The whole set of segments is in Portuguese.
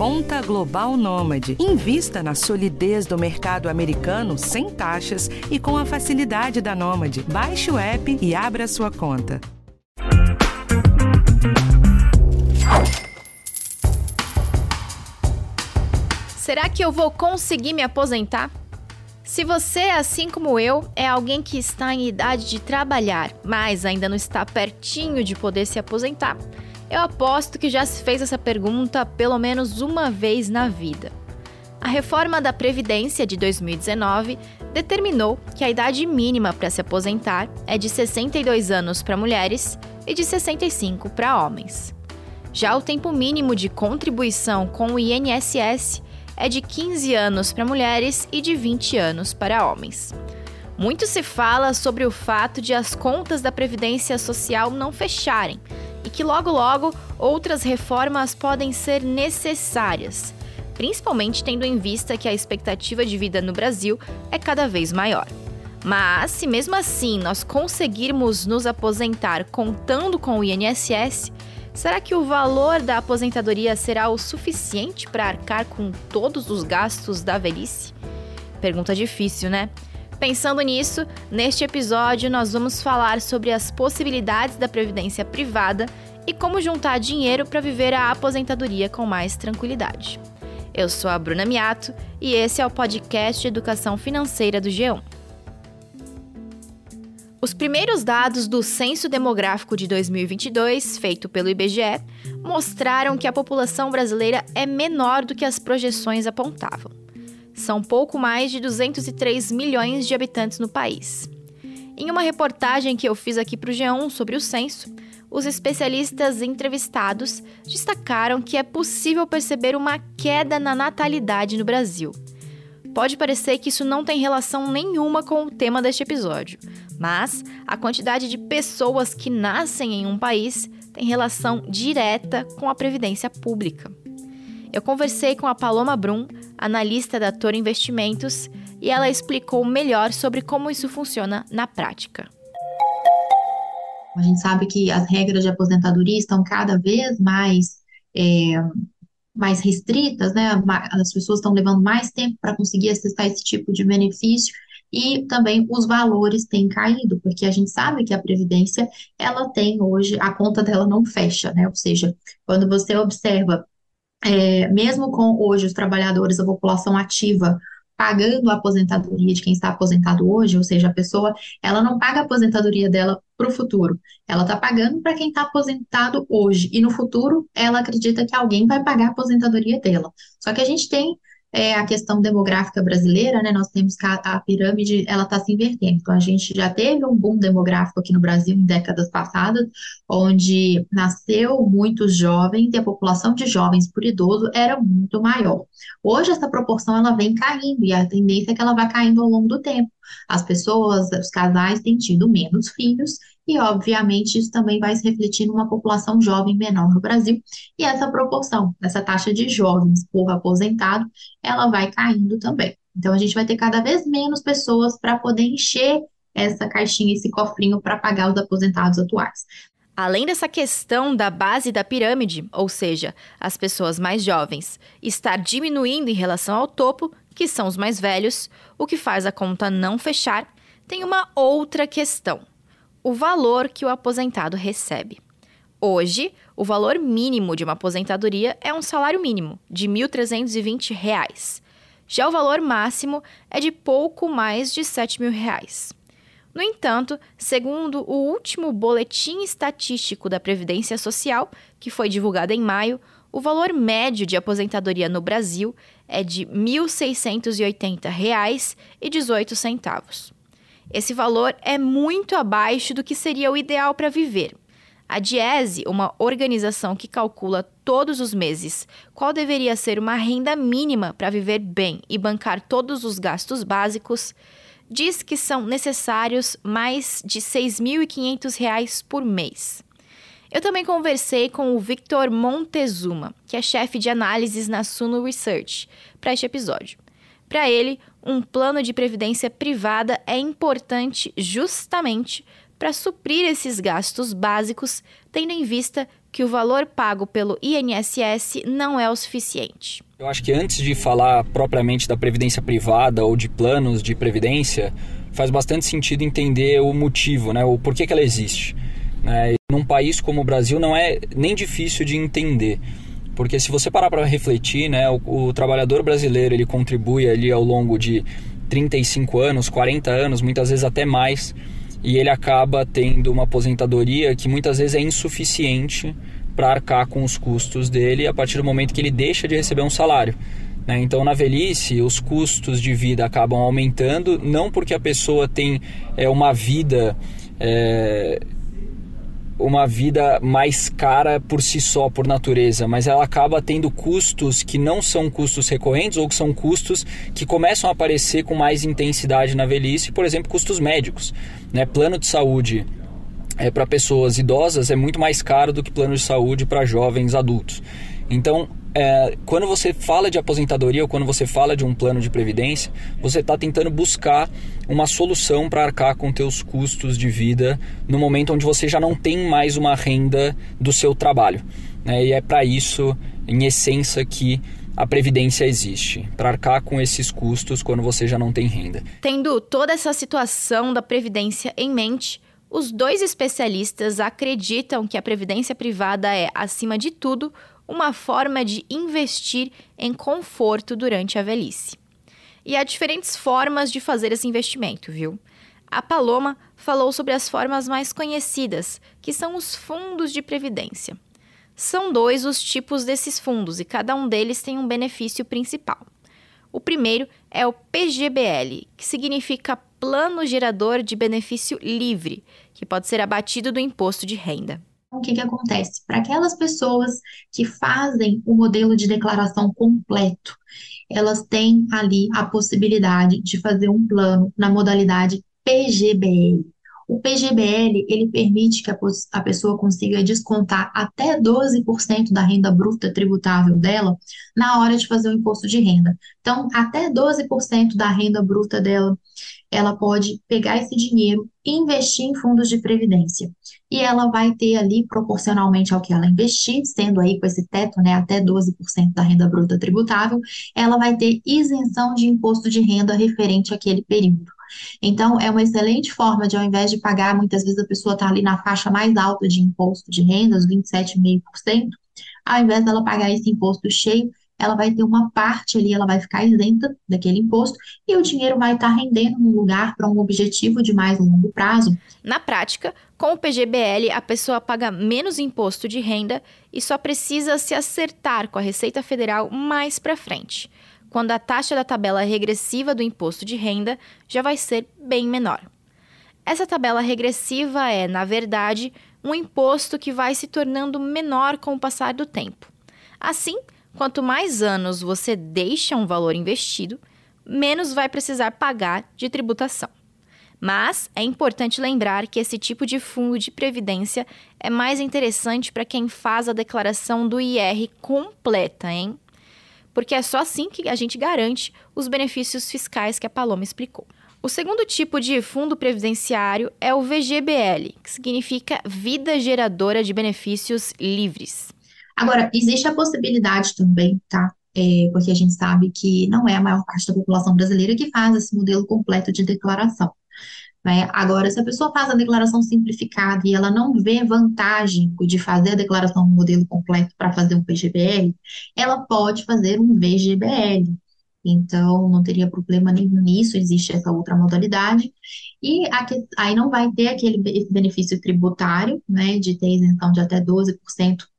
Conta Global Nômade. Invista na solidez do mercado americano sem taxas e com a facilidade da Nômade. Baixe o app e abra sua conta. Será que eu vou conseguir me aposentar? Se você, assim como eu, é alguém que está em idade de trabalhar, mas ainda não está pertinho de poder se aposentar, eu aposto que já se fez essa pergunta pelo menos uma vez na vida. A reforma da Previdência de 2019 determinou que a idade mínima para se aposentar é de 62 anos para mulheres e de 65 para homens. Já o tempo mínimo de contribuição com o INSS é de 15 anos para mulheres e de 20 anos para homens. Muito se fala sobre o fato de as contas da Previdência Social não fecharem e que logo logo outras reformas podem ser necessárias, principalmente tendo em vista que a expectativa de vida no Brasil é cada vez maior. Mas, se mesmo assim nós conseguirmos nos aposentar contando com o INSS, será que o valor da aposentadoria será o suficiente para arcar com todos os gastos da velhice? Pergunta difícil, né? Pensando nisso, neste episódio nós vamos falar sobre as possibilidades da previdência privada e como juntar dinheiro para viver a aposentadoria com mais tranquilidade. Eu sou a Bruna Miato e esse é o podcast de Educação Financeira do G1. Os primeiros dados do Censo Demográfico de 2022, feito pelo IBGE, mostraram que a população brasileira é menor do que as projeções apontavam. São pouco mais de 203 milhões de habitantes no país. Em uma reportagem que eu fiz aqui para o G1 sobre o censo, os especialistas entrevistados destacaram que é possível perceber uma queda na natalidade no Brasil. Pode parecer que isso não tem relação nenhuma com o tema deste episódio, mas a quantidade de pessoas que nascem em um país tem relação direta com a previdência pública. Eu conversei com a Paloma Brum, analista da Toro Investimentos, e ela explicou melhor sobre como isso funciona na prática. A gente sabe que as regras de aposentadoria estão cada vez mais, é, mais restritas, né? As pessoas estão levando mais tempo para conseguir acessar esse tipo de benefício e também os valores têm caído, porque a gente sabe que a previdência ela tem hoje a conta dela não fecha, né? Ou seja, quando você observa é, mesmo com hoje os trabalhadores, a população ativa, pagando a aposentadoria de quem está aposentado hoje, ou seja, a pessoa, ela não paga a aposentadoria dela para o futuro, ela está pagando para quem está aposentado hoje, e no futuro ela acredita que alguém vai pagar a aposentadoria dela. Só que a gente tem é, a questão demográfica brasileira, né? Nós temos que a, a pirâmide ela está se invertendo. Então a gente já teve um boom demográfico aqui no Brasil em décadas passadas, onde nasceu muitos jovens e a população de jovens por idoso era muito maior. Hoje essa proporção ela vem caindo e a tendência é que ela vai caindo ao longo do tempo. As pessoas, os casais têm tido menos filhos e, obviamente, isso também vai se refletir numa população jovem menor no Brasil, e essa proporção, essa taxa de jovens por aposentado, ela vai caindo também. Então, a gente vai ter cada vez menos pessoas para poder encher essa caixinha, esse cofrinho para pagar os aposentados atuais. Além dessa questão da base da pirâmide, ou seja, as pessoas mais jovens, estar diminuindo em relação ao topo, que são os mais velhos, o que faz a conta não fechar, tem uma outra questão o valor que o aposentado recebe. Hoje, o valor mínimo de uma aposentadoria é um salário mínimo de R$ 1.320. Já o valor máximo é de pouco mais de 7 mil reais. No entanto, segundo o último boletim estatístico da Previdência Social, que foi divulgado em maio, o valor médio de aposentadoria no Brasil é de R$ 1.680,18. Esse valor é muito abaixo do que seria o ideal para viver. A Diese, uma organização que calcula todos os meses qual deveria ser uma renda mínima para viver bem e bancar todos os gastos básicos, diz que são necessários mais de R$ 6.500 por mês. Eu também conversei com o Victor Montezuma, que é chefe de análises na Suno Research, para este episódio. Para ele, um plano de previdência privada é importante justamente para suprir esses gastos básicos, tendo em vista que o valor pago pelo INSS não é o suficiente. Eu acho que antes de falar propriamente da previdência privada ou de planos de previdência, faz bastante sentido entender o motivo, né, o porquê que ela existe. Né? Num país como o Brasil não é nem difícil de entender, porque se você parar para refletir, né, o, o, trabalhador brasileiro ele contribui ali ao longo de 35 anos, 40 anos, muitas vezes até mais, e ele acaba tendo uma aposentadoria que muitas vezes é insuficiente para arcar com os custos dele a partir do momento que ele deixa de receber um salário. Né? Então, na velhice, os custos de vida acabam aumentando, não porque a pessoa tem é, uma vida. É, uma vida mais cara por si só, por natureza, mas ela acaba tendo custos que não são custos recorrentes ou que são custos que começam a aparecer com mais intensidade na velhice, por exemplo, custos médicos. Né? Plano de saúde é, para pessoas idosas é muito mais caro do que plano de saúde para jovens adultos. Então, é, quando você fala de aposentadoria ou quando você fala de um plano de previdência, você está tentando buscar uma solução para arcar com teus custos de vida no momento onde você já não tem mais uma renda do seu trabalho. Né? E é para isso, em essência, que a previdência existe para arcar com esses custos quando você já não tem renda. Tendo toda essa situação da previdência em mente, os dois especialistas acreditam que a previdência privada é, acima de tudo, uma forma de investir em conforto durante a velhice. E há diferentes formas de fazer esse investimento, viu? A Paloma falou sobre as formas mais conhecidas, que são os fundos de previdência. São dois os tipos desses fundos e cada um deles tem um benefício principal. O primeiro é o PGBL, que significa Plano Gerador de Benefício Livre, que pode ser abatido do imposto de renda o que, que acontece? Para aquelas pessoas que fazem o modelo de declaração completo, elas têm ali a possibilidade de fazer um plano na modalidade PGBL. O PGBL, ele permite que a, a pessoa consiga descontar até 12% da renda bruta tributável dela na hora de fazer o imposto de renda. Então, até 12% da renda bruta dela, ela pode pegar esse dinheiro e investir em fundos de previdência e ela vai ter ali, proporcionalmente ao que ela investir, sendo aí com esse teto, né, até 12% da renda bruta tributável, ela vai ter isenção de imposto de renda referente àquele período. Então, é uma excelente forma de, ao invés de pagar, muitas vezes a pessoa está ali na faixa mais alta de imposto de renda, os 27,5%, ao invés dela pagar esse imposto cheio, ela vai ter uma parte ali, ela vai ficar isenta daquele imposto e o dinheiro vai estar rendendo no lugar para um objetivo de mais longo prazo. Na prática, com o PGBL, a pessoa paga menos imposto de renda e só precisa se acertar com a Receita Federal mais para frente, quando a taxa da tabela regressiva do imposto de renda já vai ser bem menor. Essa tabela regressiva é, na verdade, um imposto que vai se tornando menor com o passar do tempo. Assim, Quanto mais anos você deixa um valor investido, menos vai precisar pagar de tributação. Mas é importante lembrar que esse tipo de fundo de previdência é mais interessante para quem faz a declaração do IR completa, hein? Porque é só assim que a gente garante os benefícios fiscais que a Paloma explicou. O segundo tipo de fundo previdenciário é o VGBL, que significa Vida Geradora de Benefícios Livres. Agora, existe a possibilidade também, tá? É, porque a gente sabe que não é a maior parte da população brasileira que faz esse modelo completo de declaração. Né? Agora, se a pessoa faz a declaração simplificada e ela não vê vantagem de fazer a declaração no modelo completo para fazer um PGBL, ela pode fazer um VGBL. Então, não teria problema nenhum nisso, existe essa outra modalidade. E aqui, aí não vai ter aquele benefício tributário, né, de ter isenção de até 12%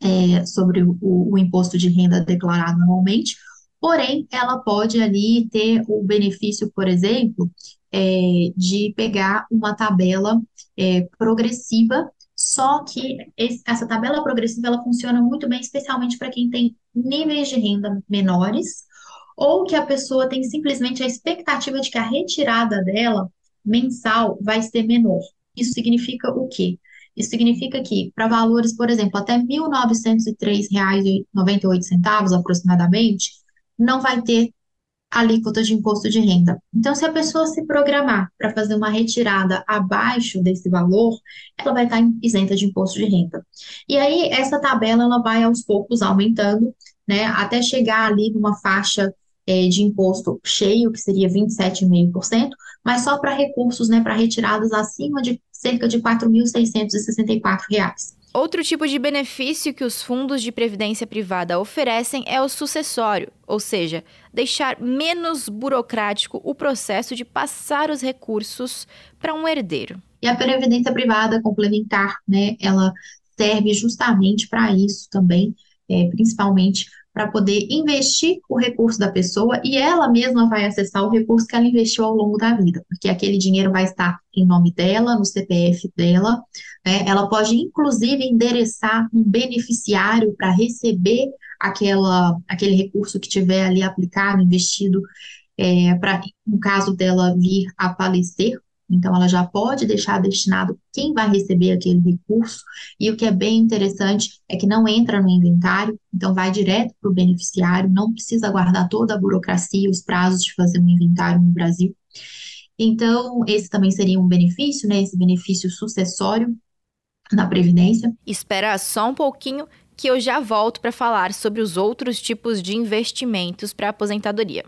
é, sobre o, o, imposto de renda declarado anualmente, porém, ela pode ali ter o benefício, por exemplo, é, de pegar uma tabela é, progressiva, só que esse, essa tabela progressiva ela funciona muito bem, especialmente para quem tem níveis de renda menores, ou que a pessoa tem simplesmente a expectativa de que a retirada dela mensal vai ser menor. Isso significa o quê? Isso significa que, para valores, por exemplo, até R$ 1.903,98 aproximadamente, não vai ter alíquota de imposto de renda. Então, se a pessoa se programar para fazer uma retirada abaixo desse valor, ela vai estar isenta de imposto de renda. E aí, essa tabela ela vai aos poucos aumentando, né, até chegar ali numa faixa é, de imposto cheio, que seria 27,5%, mas só para recursos, né, para retiradas acima de cerca de R$ 4.664. Outro tipo de benefício que os fundos de previdência privada oferecem é o sucessório, ou seja, deixar menos burocrático o processo de passar os recursos para um herdeiro. E a previdência privada complementar, né, ela serve justamente para isso também, é, principalmente para poder investir o recurso da pessoa e ela mesma vai acessar o recurso que ela investiu ao longo da vida, porque aquele dinheiro vai estar em nome dela, no CPF dela, né? Ela pode inclusive endereçar um beneficiário para receber aquela, aquele recurso que tiver ali aplicado, investido, é, para, no caso dela vir a falecer, então, ela já pode deixar destinado quem vai receber aquele recurso, e o que é bem interessante é que não entra no inventário, então vai direto para o beneficiário, não precisa guardar toda a burocracia, os prazos de fazer um inventário no Brasil. Então, esse também seria um benefício, né? Esse benefício sucessório na Previdência. Espera só um pouquinho que eu já volto para falar sobre os outros tipos de investimentos para aposentadoria.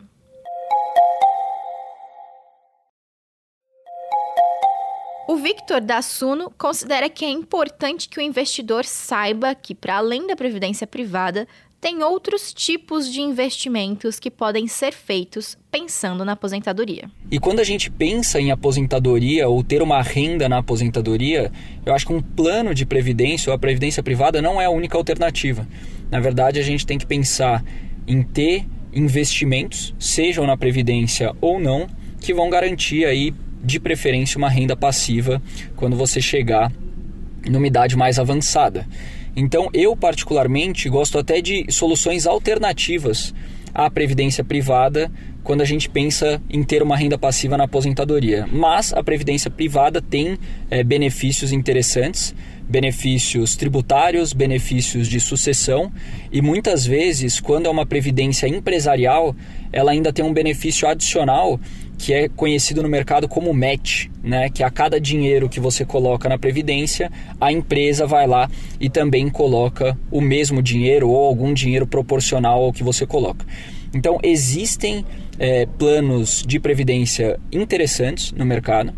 O Victor da Suno considera que é importante que o investidor saiba que, para além da previdência privada, tem outros tipos de investimentos que podem ser feitos pensando na aposentadoria. E quando a gente pensa em aposentadoria ou ter uma renda na aposentadoria, eu acho que um plano de previdência ou a previdência privada não é a única alternativa. Na verdade, a gente tem que pensar em ter investimentos, sejam na previdência ou não, que vão garantir aí de preferência uma renda passiva quando você chegar numa idade mais avançada. Então, eu particularmente gosto até de soluções alternativas à previdência privada quando a gente pensa em ter uma renda passiva na aposentadoria. Mas a previdência privada tem é, benefícios interessantes, benefícios tributários, benefícios de sucessão e muitas vezes, quando é uma previdência empresarial, ela ainda tem um benefício adicional que é conhecido no mercado como match, né? Que a cada dinheiro que você coloca na previdência, a empresa vai lá e também coloca o mesmo dinheiro ou algum dinheiro proporcional ao que você coloca. Então existem é, planos de previdência interessantes no mercado.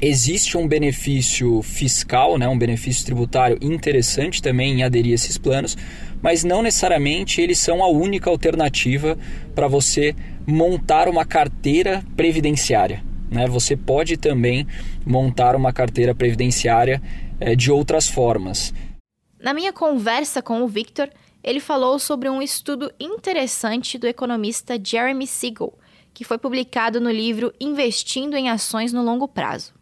Existe um benefício fiscal, né, um benefício tributário interessante também em aderir a esses planos, mas não necessariamente eles são a única alternativa para você montar uma carteira previdenciária. Né? Você pode também montar uma carteira previdenciária é, de outras formas. Na minha conversa com o Victor, ele falou sobre um estudo interessante do economista Jeremy Siegel, que foi publicado no livro Investindo em Ações no Longo Prazo.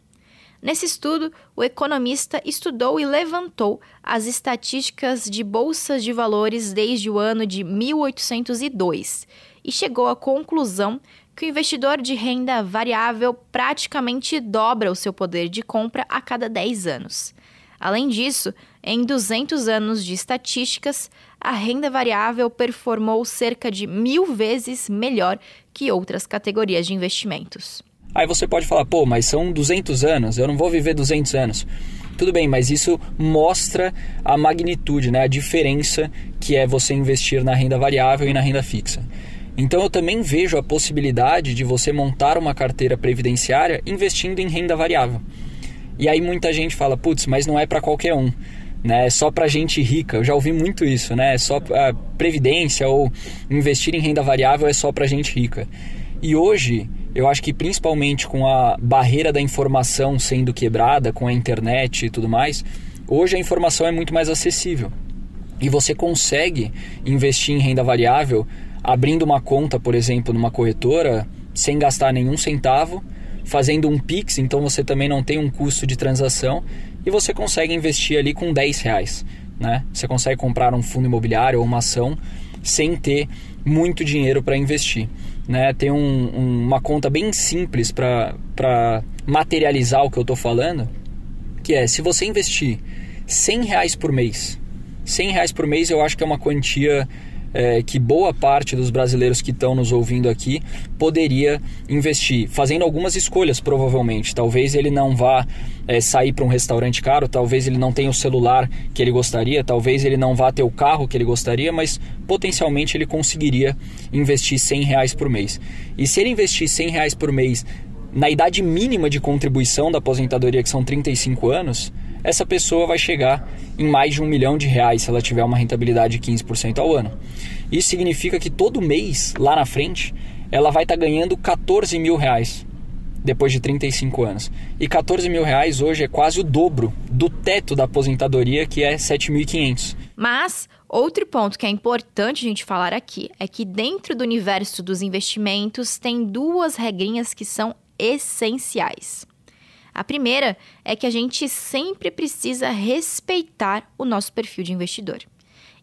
Nesse estudo, o economista estudou e levantou as estatísticas de bolsas de valores desde o ano de 1802 e chegou à conclusão que o investidor de renda variável praticamente dobra o seu poder de compra a cada 10 anos. Além disso, em 200 anos de estatísticas, a renda variável performou cerca de mil vezes melhor que outras categorias de investimentos. Aí você pode falar, pô, mas são 200 anos, eu não vou viver 200 anos. Tudo bem, mas isso mostra a magnitude, né, a diferença que é você investir na renda variável e na renda fixa. Então eu também vejo a possibilidade de você montar uma carteira previdenciária investindo em renda variável. E aí muita gente fala, putz, mas não é para qualquer um, né? É só para gente rica. Eu já ouvi muito isso, né? É só a previdência ou investir em renda variável é só para gente rica. E hoje eu acho que principalmente com a barreira da informação sendo quebrada, com a internet e tudo mais, hoje a informação é muito mais acessível. E você consegue investir em renda variável abrindo uma conta, por exemplo, numa corretora, sem gastar nenhum centavo, fazendo um Pix, então você também não tem um custo de transação e você consegue investir ali com 10 reais. Né? Você consegue comprar um fundo imobiliário ou uma ação sem ter muito dinheiro para investir. Né? Tem um, um, uma conta bem simples para materializar o que eu estou falando, que é se você investir 100 reais por mês, 100 reais por mês eu acho que é uma quantia é, que boa parte dos brasileiros que estão nos ouvindo aqui poderia investir, fazendo algumas escolhas, provavelmente. Talvez ele não vá é, sair para um restaurante caro, talvez ele não tenha o celular que ele gostaria, talvez ele não vá ter o carro que ele gostaria, mas potencialmente ele conseguiria investir 100 reais por mês. E se ele investir 100 reais por mês na idade mínima de contribuição da aposentadoria, que são 35 anos, essa pessoa vai chegar em mais de um milhão de reais se ela tiver uma rentabilidade de 15% ao ano. Isso significa que todo mês, lá na frente, ela vai estar tá ganhando 14 mil reais depois de 35 anos. E 14 mil reais hoje é quase o dobro do teto da aposentadoria, que é 7.500. Mas outro ponto que é importante a gente falar aqui é que dentro do universo dos investimentos tem duas regrinhas que são essenciais. A primeira é que a gente sempre precisa respeitar o nosso perfil de investidor.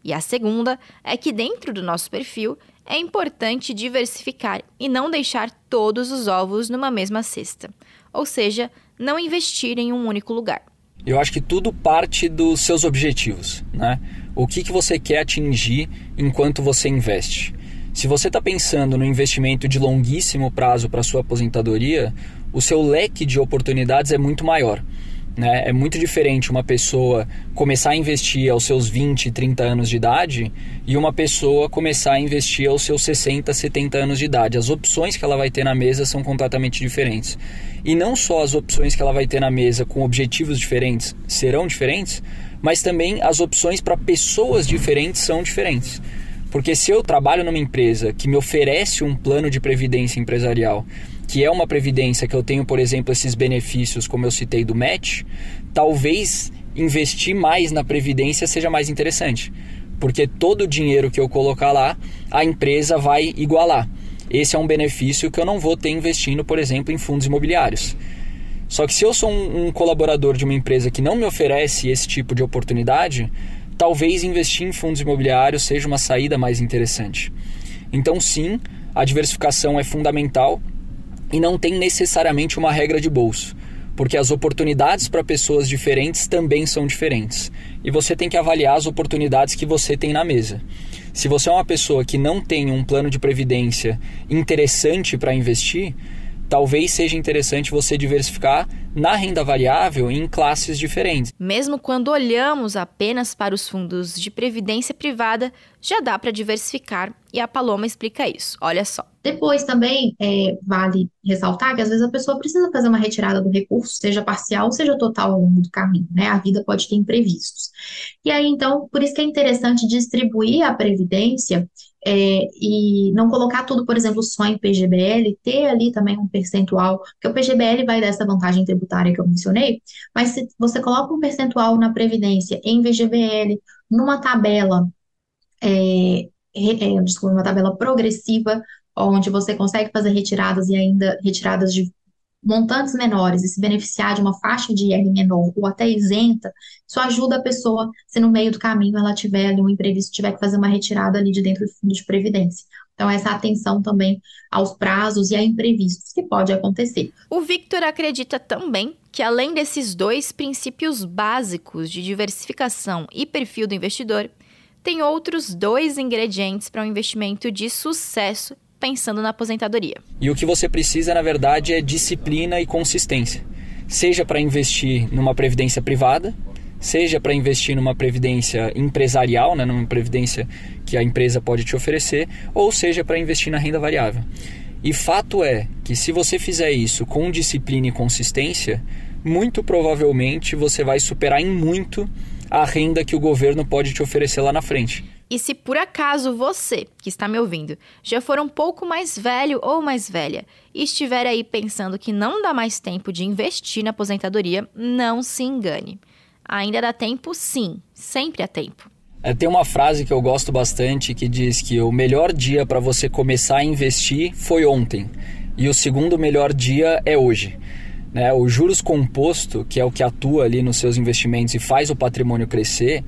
E a segunda é que dentro do nosso perfil é importante diversificar e não deixar todos os ovos numa mesma cesta, ou seja, não investir em um único lugar. Eu acho que tudo parte dos seus objetivos, né? O que, que você quer atingir enquanto você investe? Se você está pensando no investimento de longuíssimo prazo para sua aposentadoria, o seu leque de oportunidades é muito maior. Né? É muito diferente uma pessoa começar a investir aos seus 20, 30 anos de idade e uma pessoa começar a investir aos seus 60, 70 anos de idade. As opções que ela vai ter na mesa são completamente diferentes. E não só as opções que ela vai ter na mesa com objetivos diferentes serão diferentes, mas também as opções para pessoas diferentes são diferentes. Porque se eu trabalho numa empresa que me oferece um plano de previdência empresarial, que é uma previdência que eu tenho, por exemplo, esses benefícios, como eu citei do match, talvez investir mais na previdência seja mais interessante. Porque todo o dinheiro que eu colocar lá, a empresa vai igualar. Esse é um benefício que eu não vou ter investindo, por exemplo, em fundos imobiliários. Só que se eu sou um, um colaborador de uma empresa que não me oferece esse tipo de oportunidade, talvez investir em fundos imobiliários seja uma saída mais interessante. Então, sim, a diversificação é fundamental e não tem necessariamente uma regra de bolso, porque as oportunidades para pessoas diferentes também são diferentes. E você tem que avaliar as oportunidades que você tem na mesa. Se você é uma pessoa que não tem um plano de previdência interessante para investir, talvez seja interessante você diversificar na renda variável em classes diferentes. Mesmo quando olhamos apenas para os fundos de previdência privada, já dá para diversificar e a Paloma explica isso. Olha só. Depois também é, vale ressaltar que às vezes a pessoa precisa fazer uma retirada do recurso, seja parcial, seja total ao longo do caminho, né? A vida pode ter imprevistos. E aí, então, por isso que é interessante distribuir a previdência é, e não colocar tudo, por exemplo, só em PGBL, ter ali também um percentual, porque o PGBL vai dar essa vantagem tributária que eu mencionei, mas se você coloca um percentual na Previdência em VGBL, numa tabela, é, é, desculpa, uma tabela progressiva, onde você consegue fazer retiradas e ainda retiradas de montantes menores e se beneficiar de uma faixa de IR menor ou até isenta, isso ajuda a pessoa, se no meio do caminho ela tiver ali um imprevisto, tiver que fazer uma retirada ali de dentro do fundo de previdência. Então, essa atenção também aos prazos e a imprevistos que pode acontecer. O Victor acredita também que, além desses dois princípios básicos de diversificação e perfil do investidor, tem outros dois ingredientes para um investimento de sucesso pensando na aposentadoria. E o que você precisa, na verdade, é disciplina e consistência. Seja para investir numa previdência privada, seja para investir numa previdência empresarial, né, numa previdência que a empresa pode te oferecer, ou seja para investir na renda variável. E fato é que se você fizer isso com disciplina e consistência, muito provavelmente você vai superar em muito a renda que o governo pode te oferecer lá na frente. E se por acaso você, que está me ouvindo, já for um pouco mais velho ou mais velha e estiver aí pensando que não dá mais tempo de investir na aposentadoria, não se engane. Ainda dá tempo, sim, sempre há tempo. É, tem uma frase que eu gosto bastante que diz que o melhor dia para você começar a investir foi ontem e o segundo melhor dia é hoje. Né? O juros composto, que é o que atua ali nos seus investimentos e faz o patrimônio crescer,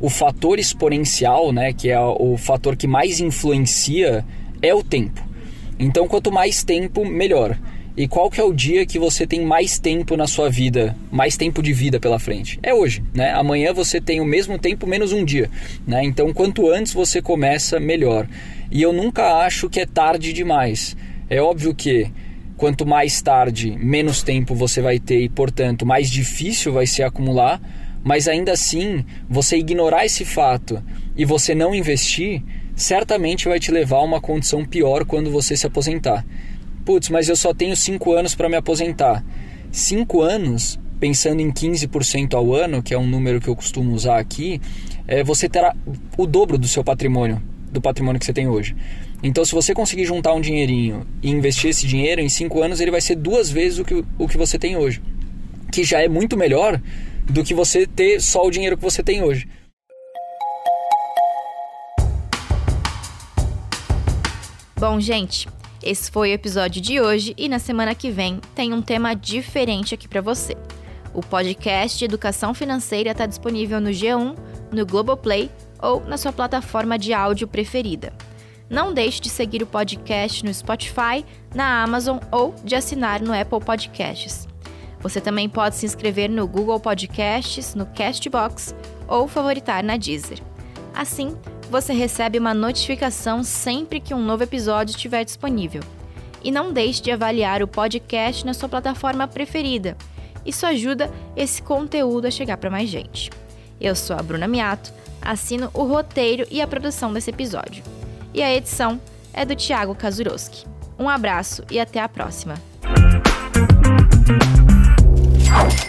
o fator exponencial, né, que é o fator que mais influencia, é o tempo. Então, quanto mais tempo, melhor. E qual que é o dia que você tem mais tempo na sua vida, mais tempo de vida pela frente? É hoje, né? Amanhã você tem o mesmo tempo menos um dia, né? Então quanto antes você começa, melhor. E eu nunca acho que é tarde demais. É óbvio que quanto mais tarde, menos tempo você vai ter e, portanto, mais difícil vai ser acumular, mas ainda assim, você ignorar esse fato e você não investir, certamente vai te levar a uma condição pior quando você se aposentar. Putz, mas eu só tenho 5 anos para me aposentar. 5 anos, pensando em 15% ao ano, que é um número que eu costumo usar aqui, é, você terá o dobro do seu patrimônio, do patrimônio que você tem hoje. Então, se você conseguir juntar um dinheirinho e investir esse dinheiro, em 5 anos ele vai ser duas vezes o que, o que você tem hoje. Que já é muito melhor do que você ter só o dinheiro que você tem hoje. Bom, gente, esse foi o episódio de hoje e na semana que vem tem um tema diferente aqui para você. O podcast de Educação Financeira está disponível no G1, no Globoplay ou na sua plataforma de áudio preferida. Não deixe de seguir o podcast no Spotify, na Amazon ou de assinar no Apple Podcasts. Você também pode se inscrever no Google Podcasts, no Castbox ou favoritar na Deezer. Assim, você recebe uma notificação sempre que um novo episódio estiver disponível. E não deixe de avaliar o podcast na sua plataforma preferida. Isso ajuda esse conteúdo a chegar para mais gente. Eu sou a Bruna Miato, assino o roteiro e a produção desse episódio. E a edição é do Thiago Kazuroski. Um abraço e até a próxima. Thank you.